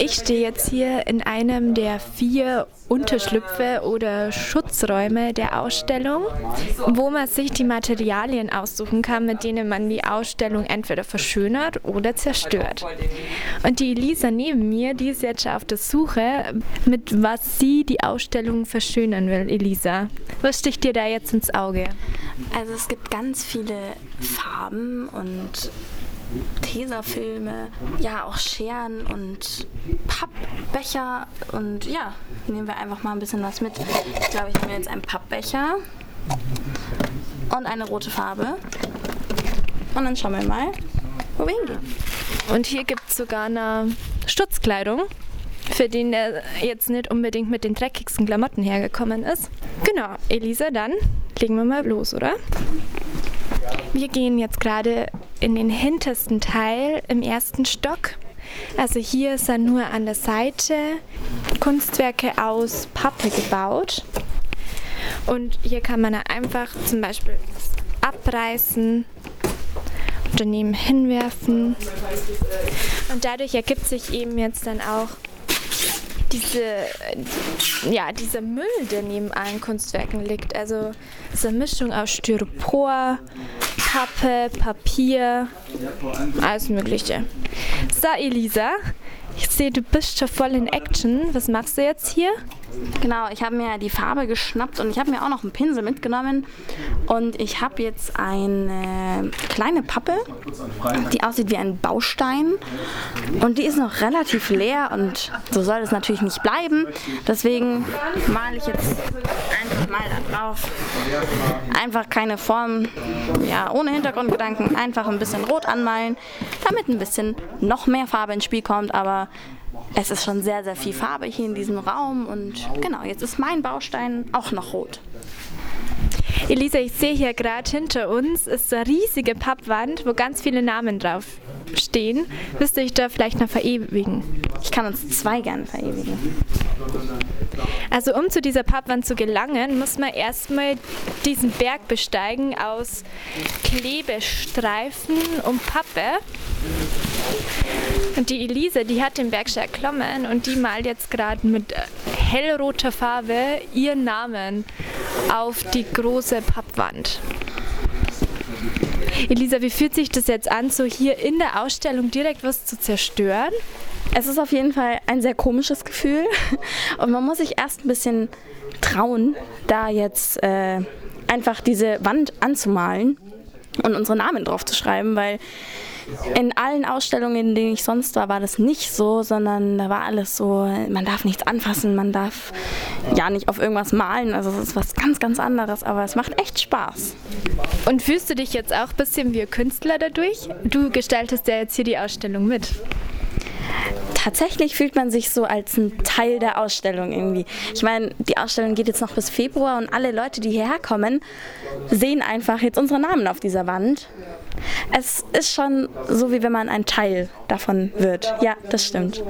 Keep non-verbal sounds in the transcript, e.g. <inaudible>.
Ich stehe jetzt hier in einem der vier Unterschlüpfe oder Schutzräume der Ausstellung, wo man sich die Materialien aussuchen kann, mit denen man die Ausstellung entweder verschönert oder zerstört. Und die Elisa neben mir, die ist jetzt schon auf der Suche, mit was sie die Ausstellung verschönern will. Elisa, was sticht dir da jetzt ins Auge? Also es gibt ganz viele Farben und Tesafilme, ja auch Scheren und Pappbecher und ja, nehmen wir einfach mal ein bisschen was mit. Ich glaube, ich nehme jetzt einen Pappbecher und eine rote Farbe. Und dann schauen wir mal, wo wir hingehen. Und hier gibt es sogar eine Stutzkleidung, für den er jetzt nicht unbedingt mit den dreckigsten Klamotten hergekommen ist. Genau, Elisa, dann legen wir mal los, oder? Wir gehen jetzt gerade in den hintersten Teil im ersten Stock. Also hier sind nur an der Seite Kunstwerke aus Pappe gebaut. Und hier kann man einfach zum Beispiel abreißen und daneben hinwerfen. Und dadurch ergibt sich eben jetzt dann auch diese, ja, dieser Müll, der neben allen Kunstwerken liegt. Also diese Mischung aus Styropor, Pappe, Papier, alles Mögliche. So, Elisa, ich sehe, du bist schon voll in Action. Was machst du jetzt hier? Genau, ich habe mir die Farbe geschnappt und ich habe mir auch noch einen Pinsel mitgenommen. Und ich habe jetzt eine kleine Pappe, die aussieht wie ein Baustein. Und die ist noch relativ leer und so soll es natürlich nicht bleiben. Deswegen male ich jetzt einfach mal da drauf. Einfach keine Form, ja, ohne Hintergrundgedanken. Einfach ein bisschen rot anmalen, damit ein bisschen noch mehr Farbe ins Spiel kommt. Aber es ist schon sehr, sehr viel Farbe hier in diesem Raum und genau, jetzt ist mein Baustein auch noch rot. Elisa, ich sehe hier gerade hinter uns ist eine riesige Pappwand, wo ganz viele Namen drauf stehen. Willst du dich da vielleicht noch verewigen? Ich kann uns zwei gerne verewigen. Also um zu dieser Pappwand zu gelangen, muss man erstmal diesen Berg besteigen aus Klebestreifen und Pappe. Und die Elise, die hat den Berg schon erklommen und die malt jetzt gerade mit hellroter Farbe ihren Namen auf die große Pappwand. Elisa, wie fühlt sich das jetzt an, so hier in der Ausstellung direkt was zu zerstören? Es ist auf jeden Fall ein sehr komisches Gefühl <laughs> und man muss sich erst ein bisschen trauen, da jetzt äh, einfach diese Wand anzumalen und unsere Namen drauf zu schreiben, weil in allen Ausstellungen, in denen ich sonst war, war das nicht so, sondern da war alles so, man darf nichts anfassen, man darf ja nicht auf irgendwas malen. Also es ist was ganz, ganz anderes, aber es macht echt Spaß. Und fühlst du dich jetzt auch ein bisschen wie ein Künstler dadurch? Du gestaltest ja jetzt hier die Ausstellung mit tatsächlich fühlt man sich so als ein Teil der Ausstellung irgendwie. Ich meine, die Ausstellung geht jetzt noch bis Februar und alle Leute, die hierher kommen, sehen einfach jetzt unsere Namen auf dieser Wand. Es ist schon so, wie wenn man ein Teil davon wird. Ja, das stimmt.